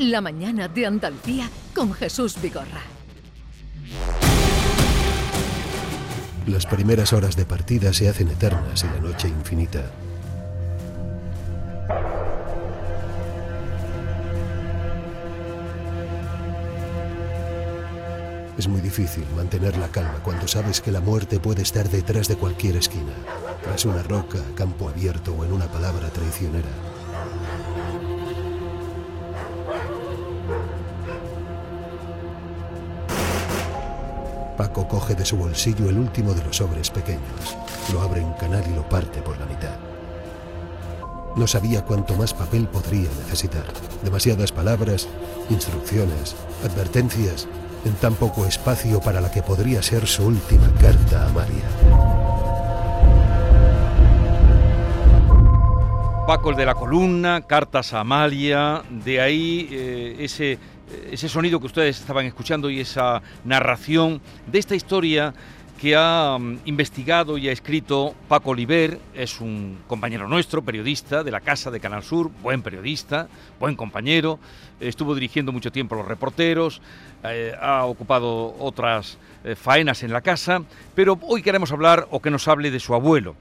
La mañana de Andalucía con Jesús Vigorra. Las primeras horas de partida se hacen eternas y la noche infinita. Es muy difícil mantener la calma cuando sabes que la muerte puede estar detrás de cualquier esquina, tras una roca, campo abierto o en una palabra traicionera. Paco coge de su bolsillo el último de los sobres pequeños, lo abre en canal y lo parte por la mitad. No sabía cuánto más papel podría necesitar. Demasiadas palabras, instrucciones, advertencias en tan poco espacio para la que podría ser su última carta a María. Paco el de la columna, cartas a Amalia, de ahí eh, ese, ese sonido que ustedes estaban escuchando y esa narración de esta historia que ha mm, investigado y ha escrito Paco Oliver, es un compañero nuestro, periodista de la Casa de Canal Sur, buen periodista, buen compañero, estuvo dirigiendo mucho tiempo los reporteros, eh, ha ocupado otras eh, faenas en la casa, pero hoy queremos hablar o que nos hable de su abuelo.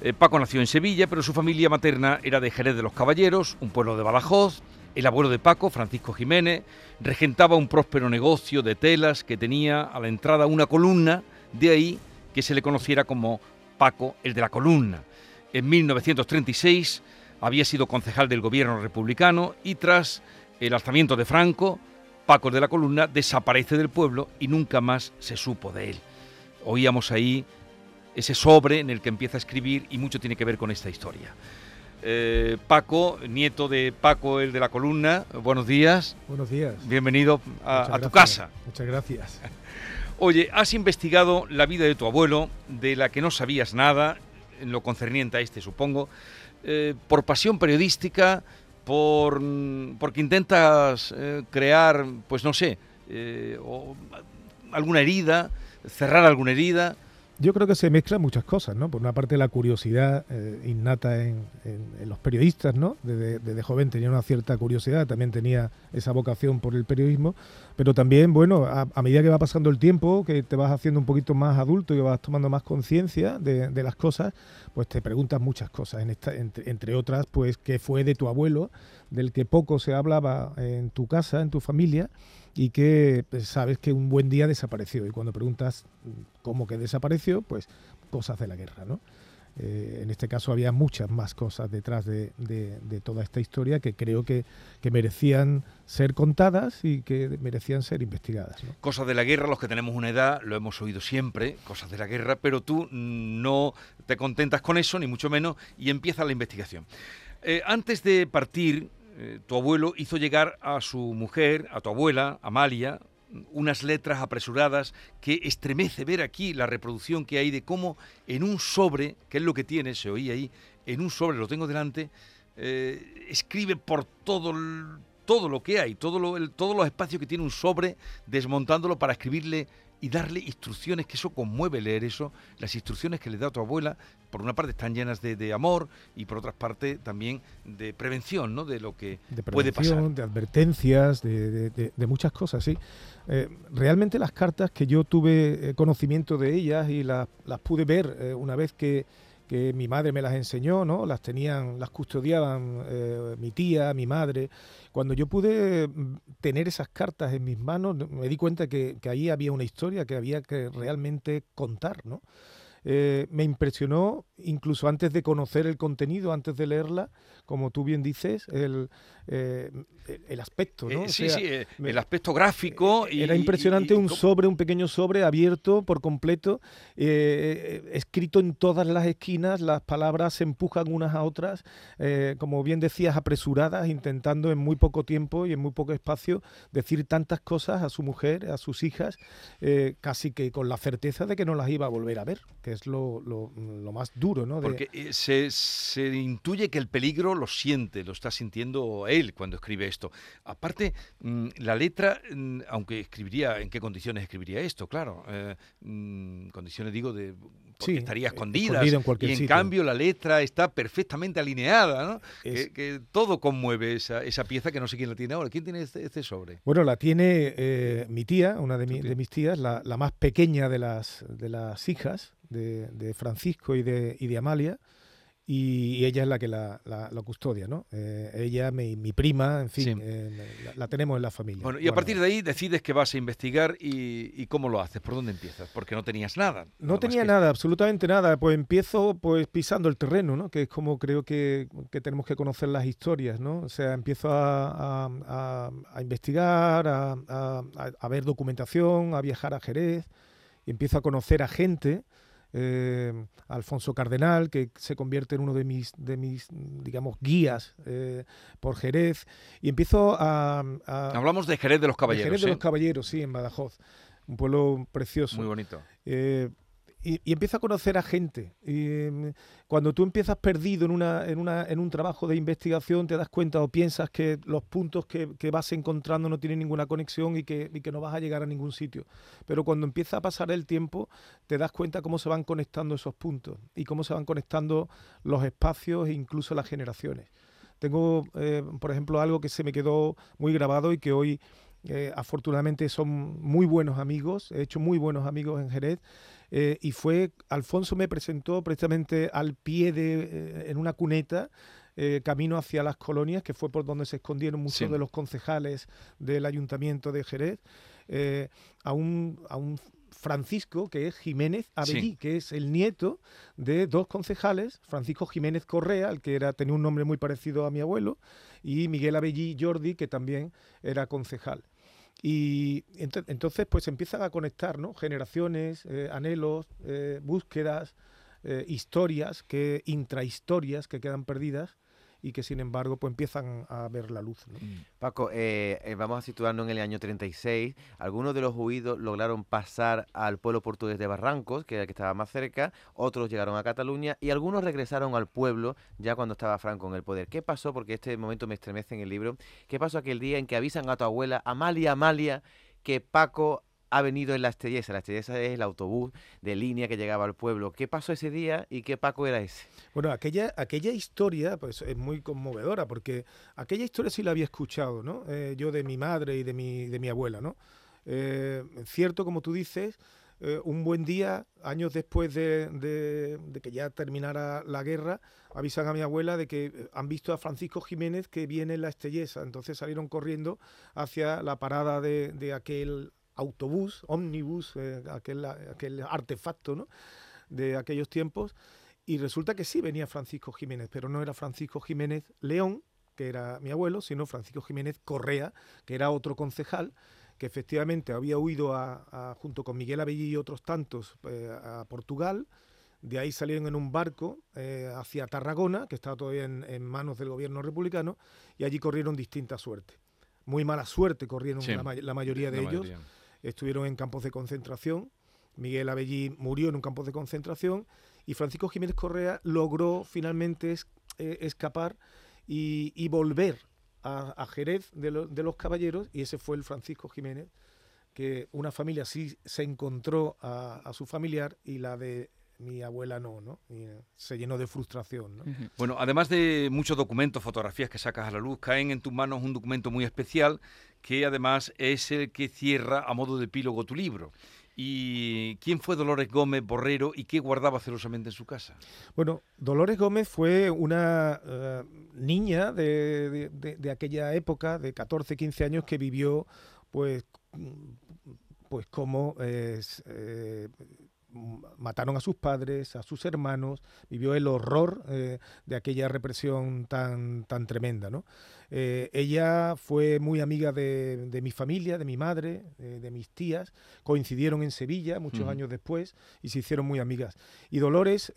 Eh, Paco nació en Sevilla, pero su familia materna era de Jerez de los Caballeros, un pueblo de Badajoz. El abuelo de Paco, Francisco Jiménez, regentaba un próspero negocio de telas que tenía a la entrada una columna de ahí que se le conociera como Paco el de la columna. En 1936 había sido concejal del gobierno republicano y tras el alzamiento de Franco, Paco el de la columna desaparece del pueblo y nunca más se supo de él. Oíamos ahí ese sobre en el que empieza a escribir y mucho tiene que ver con esta historia. Eh, Paco, nieto de Paco el de la columna, buenos días. Buenos días. Bienvenido a, a tu casa. Muchas gracias. Oye, has investigado la vida de tu abuelo, de la que no sabías nada, en lo concerniente a este, supongo, eh, por pasión periodística, por porque intentas eh, crear, pues no sé, alguna herida, cerrar alguna herida. Yo creo que se mezclan muchas cosas, ¿no? Por una parte la curiosidad eh, innata en, los periodistas, ¿no? Desde, joven tenía una cierta curiosidad, también tenía esa vocación por el periodismo, pero también, bueno, a, medida que va pasando el tiempo, que te vas haciendo un poquito más adulto y vas tomando más conciencia de, las cosas, pues te preguntas muchas cosas, en esta, entre, otras, pues qué fue de tu abuelo, del que poco se hablaba en tu casa, en tu familia, y que pues, sabes que un buen día desapareció. Y cuando preguntas cómo que desapareció, pues cosas de la guerra, ¿no? Eh, en este caso había muchas más cosas detrás de, toda esta historia que creo que, merecían ser contadas y que merecían ser investigadas. Cosas de la guerra, los que tenemos una edad, lo hemos oído siempre, cosas de la guerra, pero tú no te contentas con eso, ni mucho menos, y empieza la investigación. Eh, antes de partir, eh, tu abuelo hizo llegar a su mujer, a tu abuela, Amalia, unas letras apresuradas que estremece ver aquí la reproducción que hay de cómo en un sobre, que es lo que tiene, se oía ahí, en un sobre, lo tengo delante, eh, escribe por todo, todo lo que hay, todo el, todos los espacios que tiene un sobre, desmontándolo para escribirle y darle instrucciones, que eso conmueve leer eso, las instrucciones que le da tu abuela, por una parte están llenas de, amor y por otra parte también de prevención, ¿no? De lo que puede pasar. De advertencias, de, muchas cosas, sí. Eh, realmente las cartas que yo tuve eh, conocimiento de ellas y las, pude ver eh, una vez que, que mi madre me las enseñó, ¿no? Las tenían, las custodiaban mi tía, mi madre, cuando yo pude mm, tener esas cartas en mis manos, me di cuenta que, que ahí había una historia que había que realmente contar, ¿no? Eh, me impresionó, incluso antes de conocer el contenido, antes de leerla, como tú bien dices, el, eh, el aspecto. ¿no? Eh, sí, sí, el aspecto gráfico. Y, era impresionante un sobre, un pequeño sobre abierto por completo, escrito en todas las esquinas, las palabras se empujan unas a otras, como bien decías, apresuradas, intentando en muy poco tiempo y en muy poco espacio decir tantas cosas a su mujer, a sus hijas, casi que con la certeza de que no las iba a volver a ver. Que es lo, lo, más duro, ¿no? Porque eh, se, se, intuye que el peligro lo siente, lo está sintiendo él cuando escribe esto. Aparte, mm, la letra, mm, aunque escribiría, ¿en qué condiciones escribiría esto? Claro, eh, mm, condiciones digo de porque estaría escondida. En y en cambio la letra está perfectamente alineada, ¿no? Que, todo conmueve esa, esa, pieza que no sé quién la tiene ahora. ¿Quién tiene este, este sobre? Bueno, la tiene eh, mi tía, una de, de mis tías, la, la, más pequeña de las, de las hijas de, de Francisco y de, y de Amalia y, ella es la que la, custodia, ¿no? Eh, ella, mi, mi, prima, en fin, eh, la, tenemos en la familia. Bueno, y a partir de ahí decides que vas a investigar y, cómo lo haces, ¿por dónde empiezas? Porque no tenías nada. No tenía nada, absolutamente nada. Pues empiezo pues pisando el terreno, ¿no? Que es como creo que, tenemos que conocer las historias, ¿no? O sea, empiezo a, a investigar, a, ver documentación, a viajar a Jerez, y empiezo a conocer a gente eh, Alfonso Cardenal, que se convierte en uno de mis, de mis digamos, guías eh, por Jerez, y empiezo a, Hablamos de Jerez de los Caballeros. Jerez de los Caballeros, sí, en Badajoz, un pueblo precioso. Muy bonito. Eh, y, empieza a conocer a gente. Y, em, cuando tú empiezas perdido en, una, en, una, en un trabajo de investigación, te das cuenta o piensas que los puntos que, vas encontrando no tienen ninguna conexión y que, y que, no vas a llegar a ningún sitio. Pero cuando empieza a pasar el tiempo, te das cuenta cómo se van conectando esos puntos y cómo se van conectando los espacios e incluso las generaciones. Tengo, eh, por ejemplo, algo que se me quedó muy grabado y que hoy eh, afortunadamente son muy buenos amigos, he hecho muy buenos amigos en Jerez eh, y fue, Alfonso me presentó precisamente al pie de, eh, en una cuneta, eh, camino hacia las colonias, que fue por donde se escondieron muchos de los concejales del ayuntamiento de Jerez, a, un, a un Francisco, que es Jiménez Abellí, que es el nieto de dos concejales, Francisco Jiménez Correa, el que era, tenía un nombre muy parecido a mi abuelo, y Miguel Abellí Jordi, que también era concejal. Y entonces pues empiezan a conectar ¿no? generaciones, eh, anhelos, eh, búsquedas, eh, historias, que, intrahistorias que quedan perdidas y que sin embargo pues empiezan a ver la luz. Mm. Paco, eh, eh, vamos a situarnos en el año 36. Algunos de los huidos lograron pasar al pueblo portugués de Barrancos, que era el que estaba más cerca, otros llegaron a Cataluña y algunos regresaron al pueblo ya cuando estaba Franco en el poder. ¿Qué pasó? Porque este momento me estremece en el libro. ¿Qué pasó aquel día en que avisan a tu abuela, Amalia, Amalia, que Paco ha venido en la Estrelleza. La Estrelleza es el autobús de línea que llegaba al pueblo. ¿Qué pasó ese día y qué Paco era ese? Bueno, aquella, aquella historia pues, es muy conmovedora porque aquella historia sí la había escuchado, ¿no? Eh, yo de mi madre y de mi, de mi abuela, ¿no? Eh, cierto, como tú dices, eh, un buen día, años después de, de, que ya terminara la guerra, avisan a mi abuela de que han visto a Francisco Jiménez que viene en la Estrelleza. Entonces salieron corriendo hacia la parada de, de aquel autobús, ómnibus, eh, aquel, aquel artefacto ¿no? de aquellos tiempos. Y resulta que sí venía Francisco Jiménez, pero no era Francisco Jiménez León, que era mi abuelo, sino Francisco Jiménez Correa, que era otro concejal, que efectivamente había huido a, junto con Miguel Abellí y otros tantos eh, a Portugal. De ahí salieron en un barco eh, hacia Tarragona, que estaba todavía en, manos del gobierno republicano, y allí corrieron distintas suertes. Muy mala suerte corrieron la, mayoría de ellos estuvieron en campos de concentración. Miguel Abellí murió en un campo de concentración y Francisco Jiménez Correa logró finalmente eh, escapar y, volver a, Jerez de, los Caballeros y ese fue el Francisco Jiménez que una familia sí se encontró a, su familiar y la de mi abuela no, ¿no? Eh, se llenó de frustración. ¿no? Bueno, además de muchos documentos, fotografías que sacas a la luz, caen en tus manos un documento muy especial que además es el que cierra a modo de epílogo tu libro. ¿Y quién fue Dolores Gómez Borrero y qué guardaba celosamente en su casa? Bueno, Dolores Gómez fue una eh, niña de, de, aquella época, de 14, 15 años, que vivió pues, pues como eh, mataron a sus padres, a sus hermanos, vivió el horror eh, de aquella represión tan, tan tremenda. ¿no? Eh, ella fue muy amiga de, mi familia, de mi madre, eh, de mis tías, coincidieron en Sevilla muchos años después y se hicieron muy amigas. Y Dolores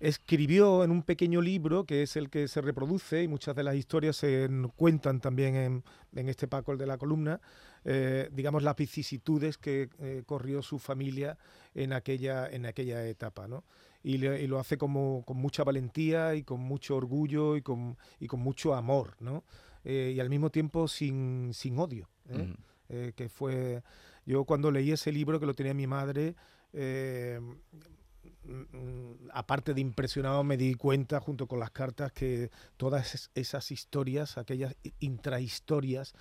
escribió en un pequeño libro que es el que se reproduce y muchas de las historias se cuentan también en, en este Paco el de la columna, eh, digamos las vicisitudes que eh, corrió su familia en aquella, en aquella etapa. ¿no? Y, lo hace como, con mucha valentía y con mucho orgullo y con, y con mucho amor, ¿no? Eh, y al mismo tiempo sin, sin odio. que fue yo cuando leí ese libro que lo tenía mi madre Mm, aparte de impresionado, me di cuenta junto con las cartas que todas esas historias, aquellas intrahistorias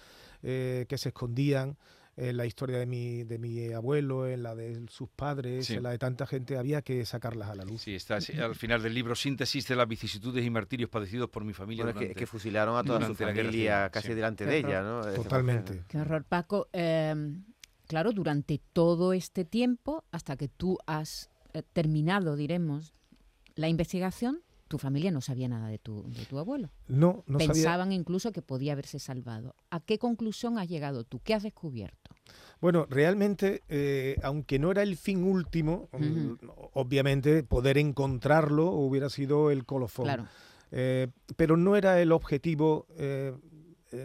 eh, que se escondían en la historia de mi, de mi abuelo, en la de sus padres, en la de tanta gente, había que sacarlas a la luz. Sí, está al final del libro, síntesis de las vicisitudes y martirios padecidos por mi familia. Bueno, que, fusilaron a toda su familia casi delante de ella, ¿no? Totalmente. Qué horror, Paco. Em, claro, durante todo este tiempo, hasta que tú has eh, terminado, diremos, la investigación, tu familia no sabía nada de tu, de tu abuelo. No, no Pensaban incluso que podía haberse salvado. ¿A qué conclusión has llegado tú? ¿Qué has descubierto? Bueno, realmente, eh, aunque no era el fin último, mm, obviamente poder encontrarlo hubiera sido el colofón. Eh, pero no era el objetivo,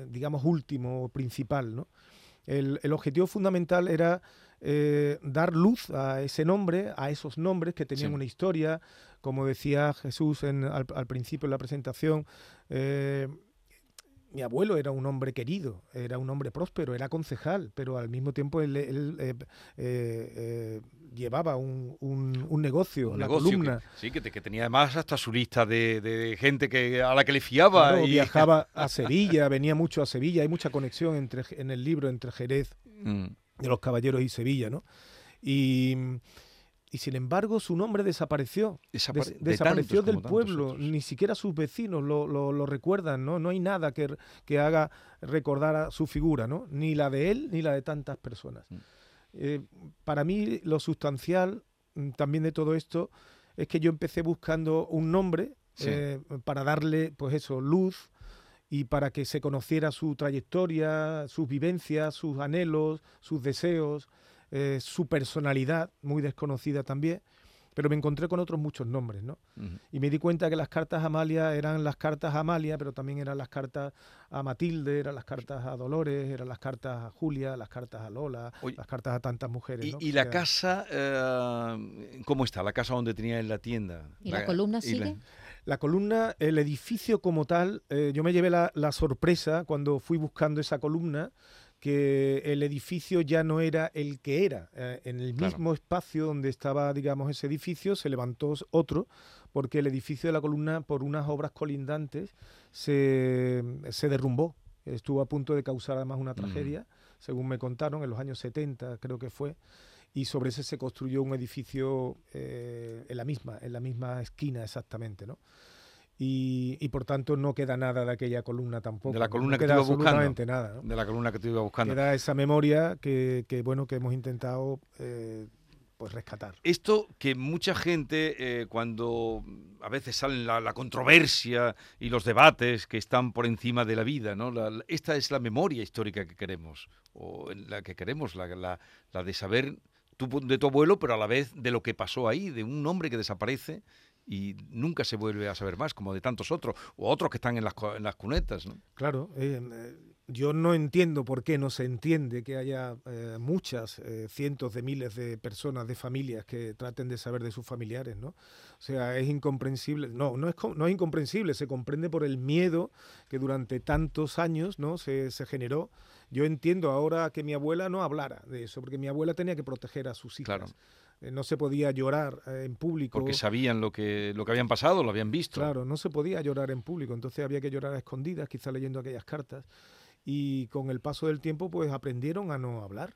digamos, último o principal. ¿no? El, el, objetivo fundamental era eh, dar luz a ese nombre, a esos nombres que tenían una historia, como decía Jesús en, al, principio de la presentación. Eh, mi abuelo era un hombre querido, era un hombre próspero, era concejal, pero al mismo tiempo él, eh, llevaba un, negocio, la columna. sí, que, tenía además hasta su lista de, gente que a la que le fiaba. y... Viajaba a Sevilla, venía mucho a Sevilla, hay mucha conexión entre, en el libro entre Jerez mm de los Caballeros y Sevilla, ¿no? Y, y sin embargo su nombre desapareció. desapareció del pueblo, ni siquiera sus vecinos lo, lo, recuerdan, ¿no? No hay nada que, que, haga recordar a su figura, ¿no? Ni la de él ni la de tantas personas. Mm. Eh, para mí lo sustancial mm, también de todo esto es que yo empecé buscando un nombre eh, para darle, pues eso, luz, y para que se conociera su trayectoria, sus vivencias, sus anhelos, sus deseos, eh, su personalidad, muy desconocida también. Pero me encontré con otros muchos nombres, ¿no? Y me di cuenta que las cartas a Amalia eran las cartas a Amalia, pero también eran las cartas a Matilde, eran las cartas a Dolores, eran las cartas a Julia, las cartas a Lola, las cartas a tantas mujeres. ¿Y, y la casa, eh, cómo está? La casa donde tenía en la tienda. ¿Y la, columna sigue? La columna, el edificio como tal, eh, yo me llevé la, sorpresa cuando fui buscando esa columna, que el edificio ya no era el que era. Eh, en el mismo espacio donde estaba, digamos, ese edificio, se levantó otro, porque el edificio de la columna, por unas obras colindantes, se, derrumbó. Estuvo a punto de causar además una tragedia, según me contaron, en los años 70 creo que fue y sobre ese se construyó un edificio eh, en la misma, en la misma esquina exactamente, ¿no? Y, y, por tanto no queda nada de aquella columna tampoco. De la columna que queda te iba buscando. nada. De la columna que te iba buscando. Queda esa memoria que, que bueno que hemos intentado eh, pues rescatar. Esto que mucha gente eh, cuando a veces salen la, la, controversia y los debates que están por encima de la vida, ¿no? esta es la memoria histórica que queremos o la que queremos, la, la, la de saber de tu abuelo, pero a la vez de lo que pasó ahí, de un hombre que desaparece y nunca se vuelve a saber más, como de tantos otros, o otros que están en las, en las cunetas. ¿no? Claro, eh, eh, yo no entiendo por qué no se entiende que haya eh, muchas, cientos de miles de personas, de familias que traten de saber de sus familiares, ¿no? O sea, es incomprensible, no, no es, no es incomprensible, se comprende por el miedo que durante tantos años, ¿no? Se, se generó yo entiendo ahora que mi abuela no hablara de eso, porque mi abuela tenía que proteger a sus hijas. Eh, no se podía llorar eh, en público. Porque sabían lo que, lo que habían pasado, lo habían visto. Claro, no se podía llorar en público, entonces había que llorar a escondidas, quizá leyendo aquellas cartas. Y con el paso del tiempo, pues aprendieron a no hablar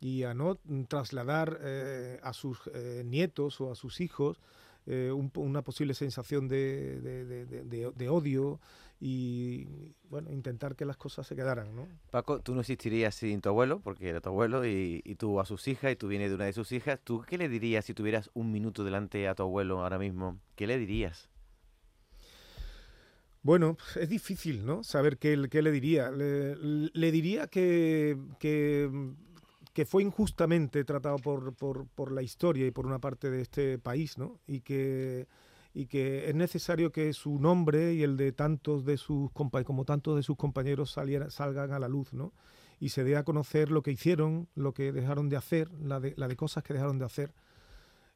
y a no trasladar eh, a sus nietos o a sus hijos una posible sensación de, de, odio y bueno, intentar que las cosas se quedaran, ¿no? Paco, tú no existirías sin tu abuelo, porque era tu abuelo y, y tú a sus hijas y tú vienes de una de sus hijas. ¿Tú qué le dirías si tuvieras un minuto delante a tu abuelo ahora mismo? ¿Qué le dirías? Bueno, es difícil, ¿no? Saber qué, le diría. Le, diría que, que, que, fue injustamente tratado por, por, por, la historia y por una parte de este país, ¿no? Y que y que es necesario que su nombre y el de tantos de sus como tantos de sus compañeros salgan a la luz, ¿no? Y se dé a conocer lo que hicieron, lo que dejaron de hacer, la de, la cosas que dejaron de hacer.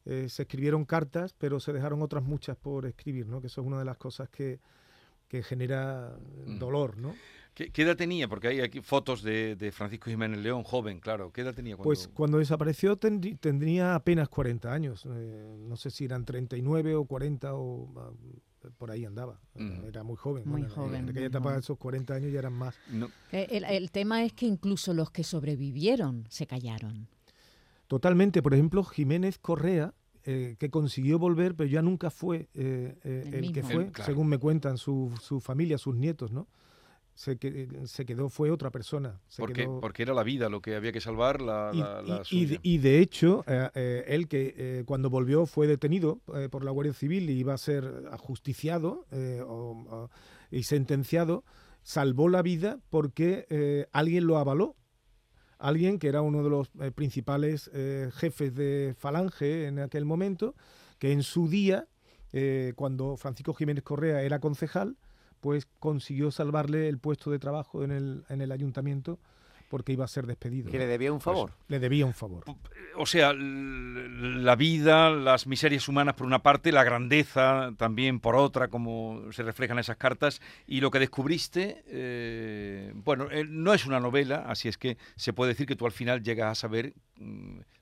Eh, se escribieron cartas, pero se dejaron otras muchas por escribir, ¿no? Que eso es una de las cosas que, que genera mm. dolor, ¿no? ¿Qué, edad tenía? Porque hay aquí fotos de, Francisco Jiménez León, joven, claro. ¿Qué edad tenía? Cuando... Pues cuando desapareció tendría apenas 40 años. Eh, no sé si eran 39 o 40 o ah, por ahí andaba. Era muy joven. Muy joven. En aquella etapa, esos 40 años ya eran más. El, tema es que incluso los que sobrevivieron se callaron. Totalmente. Por ejemplo, Jiménez Correa, eh, que consiguió volver, pero ya nunca fue eh, el, que fue, según me cuentan su, su familia, sus nietos, ¿no? se, se quedó, fue otra persona. porque, porque era la vida lo que había que salvar. La, y, y, de, hecho, eh, eh, él que eh, cuando volvió fue detenido por la Guardia Civil y iba a ser ajusticiado y sentenciado, salvó la vida porque alguien lo avaló. Alguien que era uno de los principales jefes de Falange en aquel momento, que en su día, cuando Francisco Jiménez Correa era concejal, pues consiguió salvarle el puesto de trabajo en el, en el ayuntamiento porque iba a ser despedido. ¿Que le debía un favor? Pues, le debía un favor. O sea, la vida, las miserias humanas por una parte, la grandeza también por otra, como se reflejan esas cartas, y lo que descubriste, eh, bueno, eh, no es una novela, así es que se puede decir que tú al final llegas a saber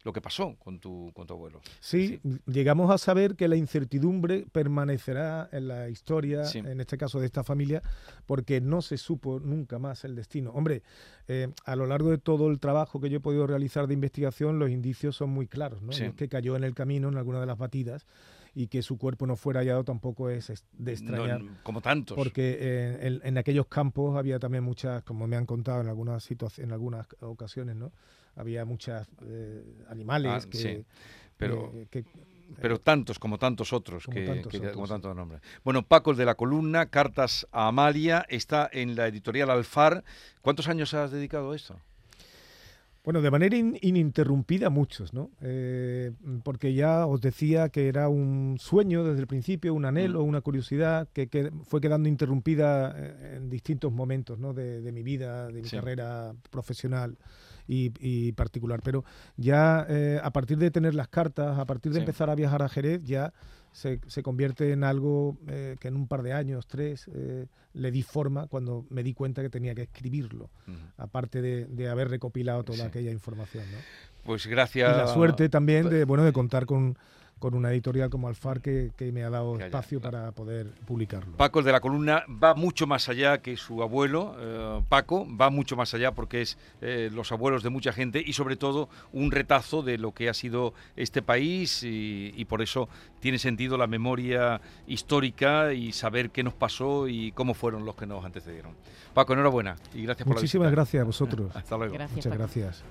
lo que pasó con tu, con tu abuelo. Sí, llegamos a saber que la incertidumbre permanecerá en la historia, en este caso de esta familia, porque no se supo nunca más el destino. Hombre, eh, a lo largo de todo el trabajo que yo he podido realizar de investigación, los indicios son muy claros, ¿no? Es que cayó en el camino en alguna de las batidas y que su cuerpo no fuera hallado tampoco es de extrañar. como tantos. Porque eh, en, aquellos campos había también muchas, como me han contado en algunas en algunas ocasiones, ¿no? Había muchos eh, animales ah, que, pero pero tantos como tantos otros como que, tantos, nombres. Bueno, Paco el de la columna, Cartas a Amalia, está en la editorial Alfar. ¿Cuántos años has dedicado a esto? Bueno, de manera ininterrumpida muchos, ¿no? Eh, porque ya os decía que era un sueño desde el principio, un anhelo, mm. una curiosidad que, fue quedando interrumpida eh, en distintos momentos, ¿no? De, mi vida, de mi carrera profesional y, particular. Pero ya eh, a partir de tener las cartas, a partir de empezar a viajar a Jerez, ya se, se convierte en algo eh, que en un par de años, tres, eh, le di forma cuando me di cuenta que tenía que escribirlo, aparte de, de, haber recopilado toda aquella información. ¿no? Pues gracias. Y la suerte también de, bueno, de contar con con una editorial como Alfar que, me ha dado espacio para poder publicarlo. Paco, el de la columna, va mucho más allá que su abuelo, eh, Paco, va mucho más allá porque es eh, los abuelos de mucha gente y sobre todo un retazo de lo que ha sido este país y, por eso tiene sentido la memoria histórica y saber qué nos pasó y cómo fueron los que nos antecedieron. Paco, enhorabuena y gracias por Muchísimas gracias a vosotros. Hasta luego. Muchas gracias.